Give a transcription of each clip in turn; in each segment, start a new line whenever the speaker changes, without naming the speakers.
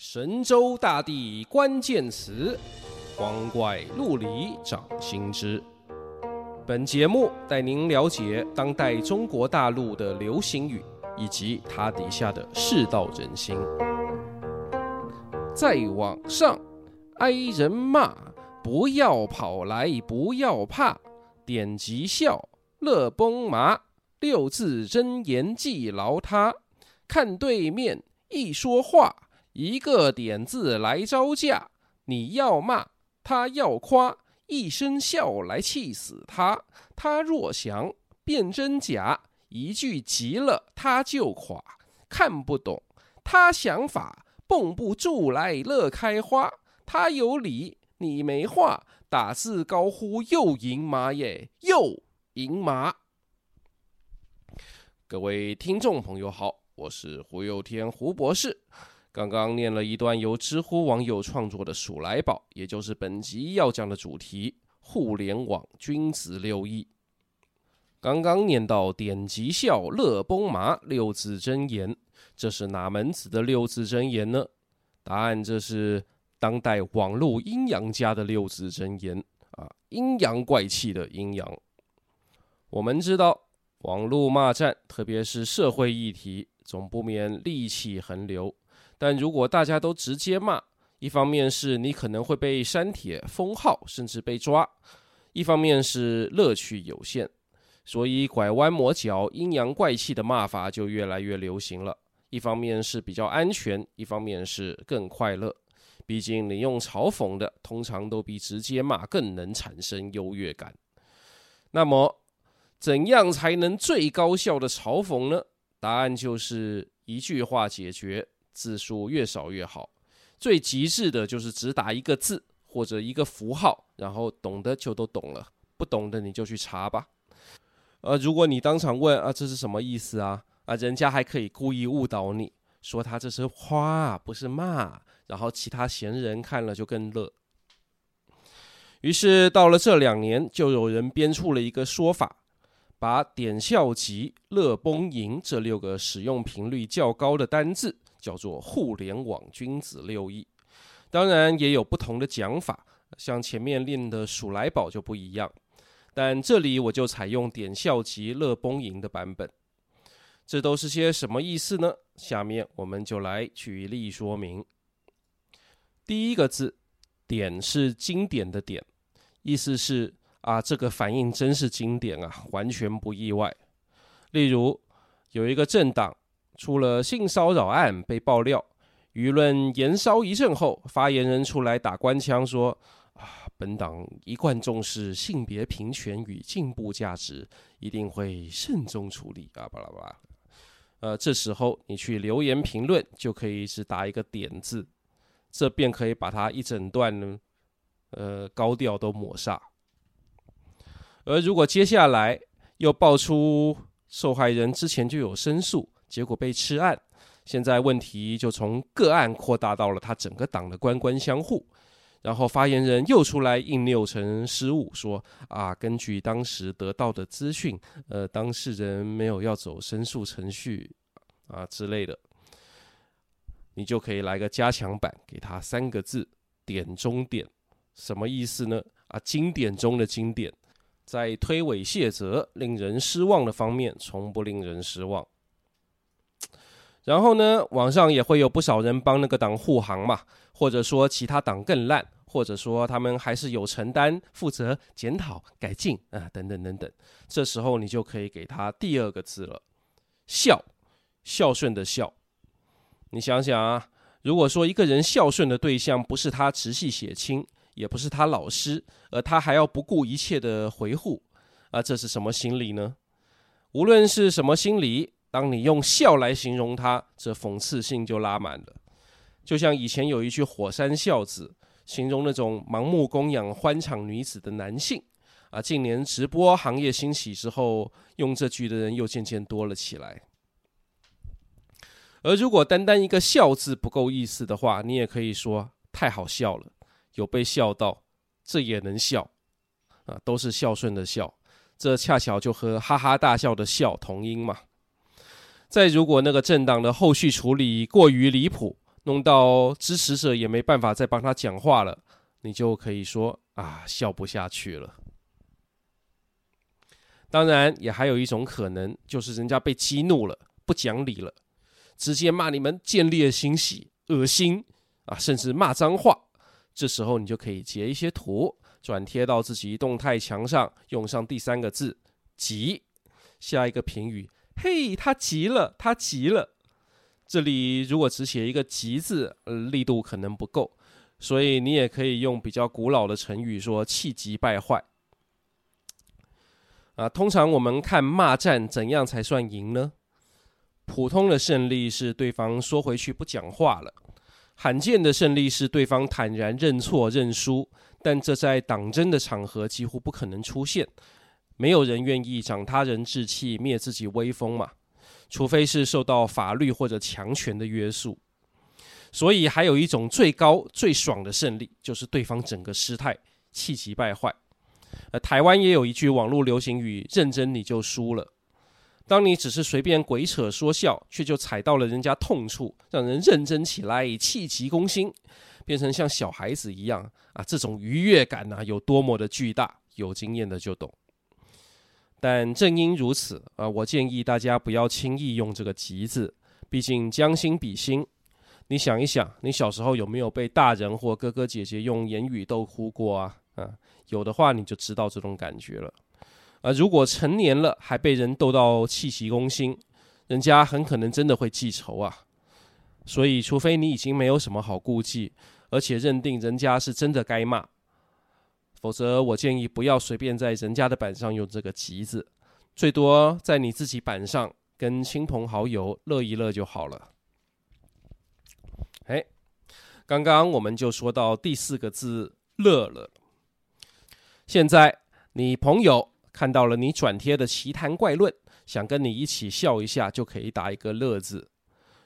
神州大地关键词，光怪陆离掌心之。本节目带您了解当代中国大陆的流行语以及它底下的世道人心。在网上挨人骂，不要跑来，不要怕，点击笑，乐崩麻，六字真言记牢它。看对面一说话。一个点字来招架，你要骂他要夸，一声笑来气死他。他若想辨真假，一句急了他就垮。看不懂他想法，蹦不住来乐开花。他有理你没话，打字高呼又赢麻耶，又赢麻。各位听众朋友好，我是胡有天胡博士。刚刚念了一段由知乎网友创作的《数来宝》，也就是本集要讲的主题——互联网君子六义。刚刚念到“点即笑，乐崩麻”六字真言，这是哪门子的六字真言呢？答案这是当代网络阴阳家的六字真言啊，阴阳怪气的阴阳。我们知道，网络骂战，特别是社会议题，总不免戾气横流。但如果大家都直接骂，一方面是你可能会被删帖、封号，甚至被抓；一方面是乐趣有限，所以拐弯抹角、阴阳怪气的骂法就越来越流行了。一方面是比较安全，一方面是更快乐。毕竟你用嘲讽的，通常都比直接骂更能产生优越感。那么，怎样才能最高效的嘲讽呢？答案就是一句话解决。字数越少越好，最极致的就是只打一个字或者一个符号，然后懂的就都懂了，不懂的你就去查吧。呃，如果你当场问啊，这是什么意思啊？啊，人家还可以故意误导你，说他这是夸，不是骂，然后其他闲人看了就更乐。于是到了这两年，就有人编出了一个说法，把点笑集乐崩盈这六个使用频率较高的单字。叫做互联网君子六义，当然也有不同的讲法，像前面练的数来宝就不一样，但这里我就采用点笑即乐崩盈的版本。这都是些什么意思呢？下面我们就来举例说明。第一个字“点”是经典的“点”，意思是啊，这个反应真是经典啊，完全不意外。例如有一个政党。出了性骚扰案被爆料，舆论延烧一阵后，发言人出来打官腔说：“啊，本党一贯重视性别平权与进步价值，一定会慎重处理。”啊，巴拉巴拉。呃，这时候你去留言评论，就可以只打一个点字，这便可以把它一整段呢，呃，高调都抹煞。而如果接下来又爆出受害人之前就有申诉，结果被吃案，现在问题就从个案扩大到了他整个党的官官相护，然后发言人又出来硬拗成失误，说啊，根据当时得到的资讯，呃，当事人没有要走申诉程序啊之类的，你就可以来个加强版，给他三个字：点中点，什么意思呢？啊，经典中的经典，在推诿卸责、令人失望的方面，从不令人失望。然后呢，网上也会有不少人帮那个党护航嘛，或者说其他党更烂，或者说他们还是有承担、负责、检讨、改进啊，等等等等。这时候你就可以给他第二个字了，孝，孝顺的孝。你想想啊，如果说一个人孝顺的对象不是他直系血亲，也不是他老师，而他还要不顾一切的维护，啊，这是什么心理呢？无论是什么心理。当你用笑来形容他，这讽刺性就拉满了。就像以前有一句“火山孝子”，形容那种盲目供养欢场女子的男性。啊，近年直播行业兴起之后，用这句的人又渐渐多了起来。而如果单单一个“孝”字不够意思的话，你也可以说太好笑了，有被笑到，这也能笑。啊，都是孝顺的孝，这恰巧就和哈哈大笑的笑同音嘛。再如果那个政党的后续处理过于离谱，弄到支持者也没办法再帮他讲话了，你就可以说啊，笑不下去了。当然，也还有一种可能，就是人家被激怒了，不讲理了，直接骂你们见猎心喜、恶心啊，甚至骂脏话。这时候你就可以截一些图，转贴到自己动态墙上，用上第三个字“急”，下一个评语：“嘿，他急了，他急了。”这里如果只写一个“急”字，力度可能不够，所以你也可以用比较古老的成语说“气急败坏”。啊，通常我们看骂战怎样才算赢呢？普通的胜利是对方缩回去不讲话了，罕见的胜利是对方坦然认错认输，但这在党争的场合几乎不可能出现，没有人愿意长他人志气灭自己威风嘛，除非是受到法律或者强权的约束。所以还有一种最高最爽的胜利，就是对方整个失态，气急败坏。呃，台湾也有一句网络流行语：“认真你就输了。”当你只是随便鬼扯说笑，却就踩到了人家痛处，让人认真起来，气急攻心，变成像小孩子一样啊！这种愉悦感啊，有多么的巨大，有经验的就懂。但正因如此啊，我建议大家不要轻易用这个“急”字，毕竟将心比心，你想一想，你小时候有没有被大人或哥哥姐姐用言语逗哭过啊？啊，有的话你就知道这种感觉了。啊，如果成年了还被人逗到气急攻心，人家很可能真的会记仇啊。所以，除非你已经没有什么好顾忌，而且认定人家是真的该骂，否则我建议不要随便在人家的板上用这个“吉”字，最多在你自己板上跟亲朋好友乐一乐就好了。哎，刚刚我们就说到第四个字“乐”了。现在你朋友看到了你转贴的奇谈怪论，想跟你一起笑一下，就可以打一个“乐”字。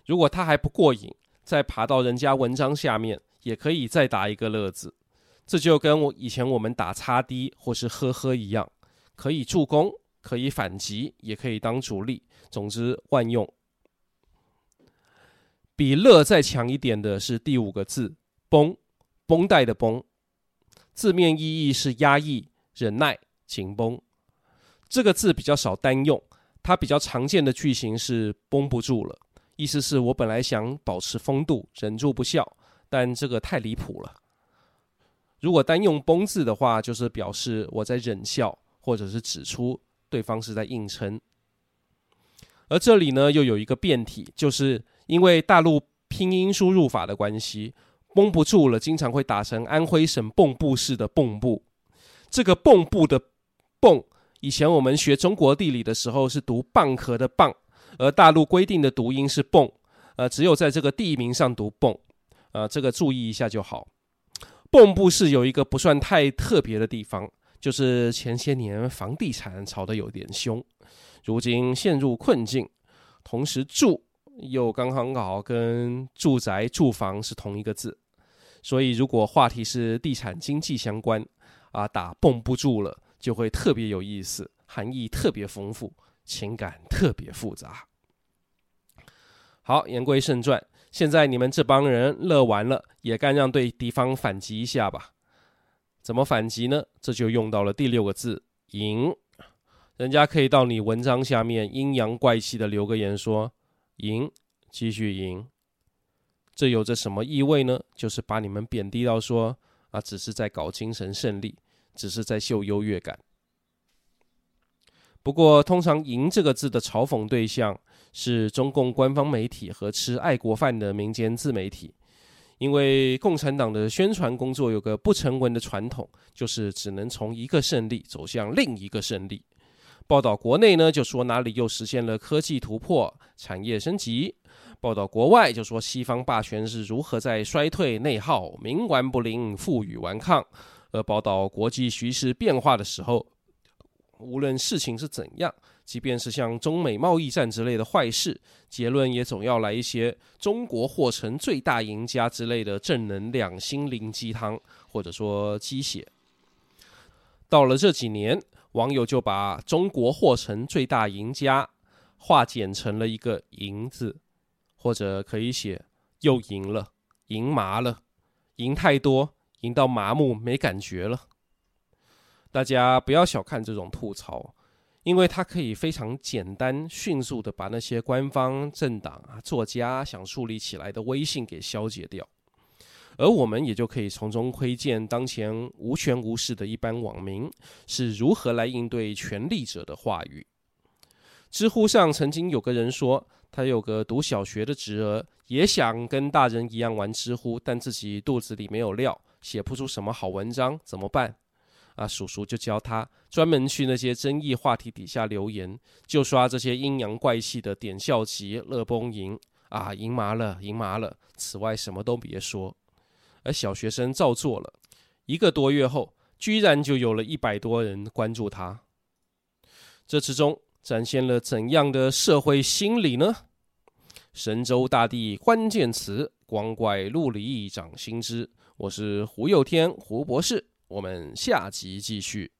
如果他还不过瘾，再爬到人家文章下面，也可以再打一个“乐”字。这就跟我以前我们打叉 D 或是呵呵一样，可以助攻，可以反击，也可以当主力。总之万用。比“乐”再强一点的是第五个字“绷”，绷带的“绷”。字面意义是压抑、忍耐、紧绷。这个字比较少单用，它比较常见的句型是“绷不住了”，意思是我本来想保持风度，忍住不笑，但这个太离谱了。如果单用“崩”字的话，就是表示我在忍笑，或者是指出对方是在硬撑。而这里呢，又有一个变体，就是因为大陆拼音输入法的关系。绷不住了，经常会打成安徽省蚌埠市的蚌埠。这个蚌埠的蚌，以前我们学中国地理的时候是读蚌壳的蚌，而大陆规定的读音是蚌，呃，只有在这个地名上读蚌，呃，这个注意一下就好。蚌埠市有一个不算太特别的地方，就是前些年房地产炒得有点凶，如今陷入困境，同时住又刚刚好跟住宅住房是同一个字。所以，如果话题是地产经济相关，啊，打蚌埠住了，就会特别有意思，含义特别丰富，情感特别复杂。好，言归正传，现在你们这帮人乐完了，也该让对敌方反击一下吧？怎么反击呢？这就用到了第六个字“赢”。人家可以到你文章下面阴阳怪气的留个言说“赢”，继续赢。这有着什么意味呢？就是把你们贬低到说啊，只是在搞精神胜利，只是在秀优越感。不过，通常“赢”这个字的嘲讽对象是中共官方媒体和吃爱国饭的民间自媒体，因为共产党的宣传工作有个不成文的传统，就是只能从一个胜利走向另一个胜利。报道国内呢，就说哪里又实现了科技突破、产业升级。报道国外就说西方霸权是如何在衰退内耗、冥顽不灵、负隅顽抗，而报道国际局势变化的时候，无论事情是怎样，即便是像中美贸易战之类的坏事，结论也总要来一些“中国或成最大赢家”之类的正能量心灵鸡汤，或者说鸡血。到了这几年，网友就把“中国或成最大赢家”化简成了一个“赢”字。或者可以写又赢了，赢麻了，赢太多，赢到麻木没感觉了。大家不要小看这种吐槽，因为它可以非常简单、迅速的把那些官方、政党啊、作家想树立起来的威信给消解掉。而我们也就可以从中窥见当前无权无势的一般网民是如何来应对权力者的话语。知乎上曾经有个人说，他有个读小学的侄儿，也想跟大人一样玩知乎，但自己肚子里没有料，写不出什么好文章，怎么办？啊，叔叔就教他专门去那些争议话题底下留言，就刷这些阴阳怪气的点笑集、乐崩赢啊，赢麻了，赢麻了。此外什么都别说。而小学生照做了，一个多月后，居然就有了一百多人关注他。这之中展现了怎样的社会心理呢？神州大地关键词，光怪陆离掌心之。我是胡又天，胡博士。我们下集继续。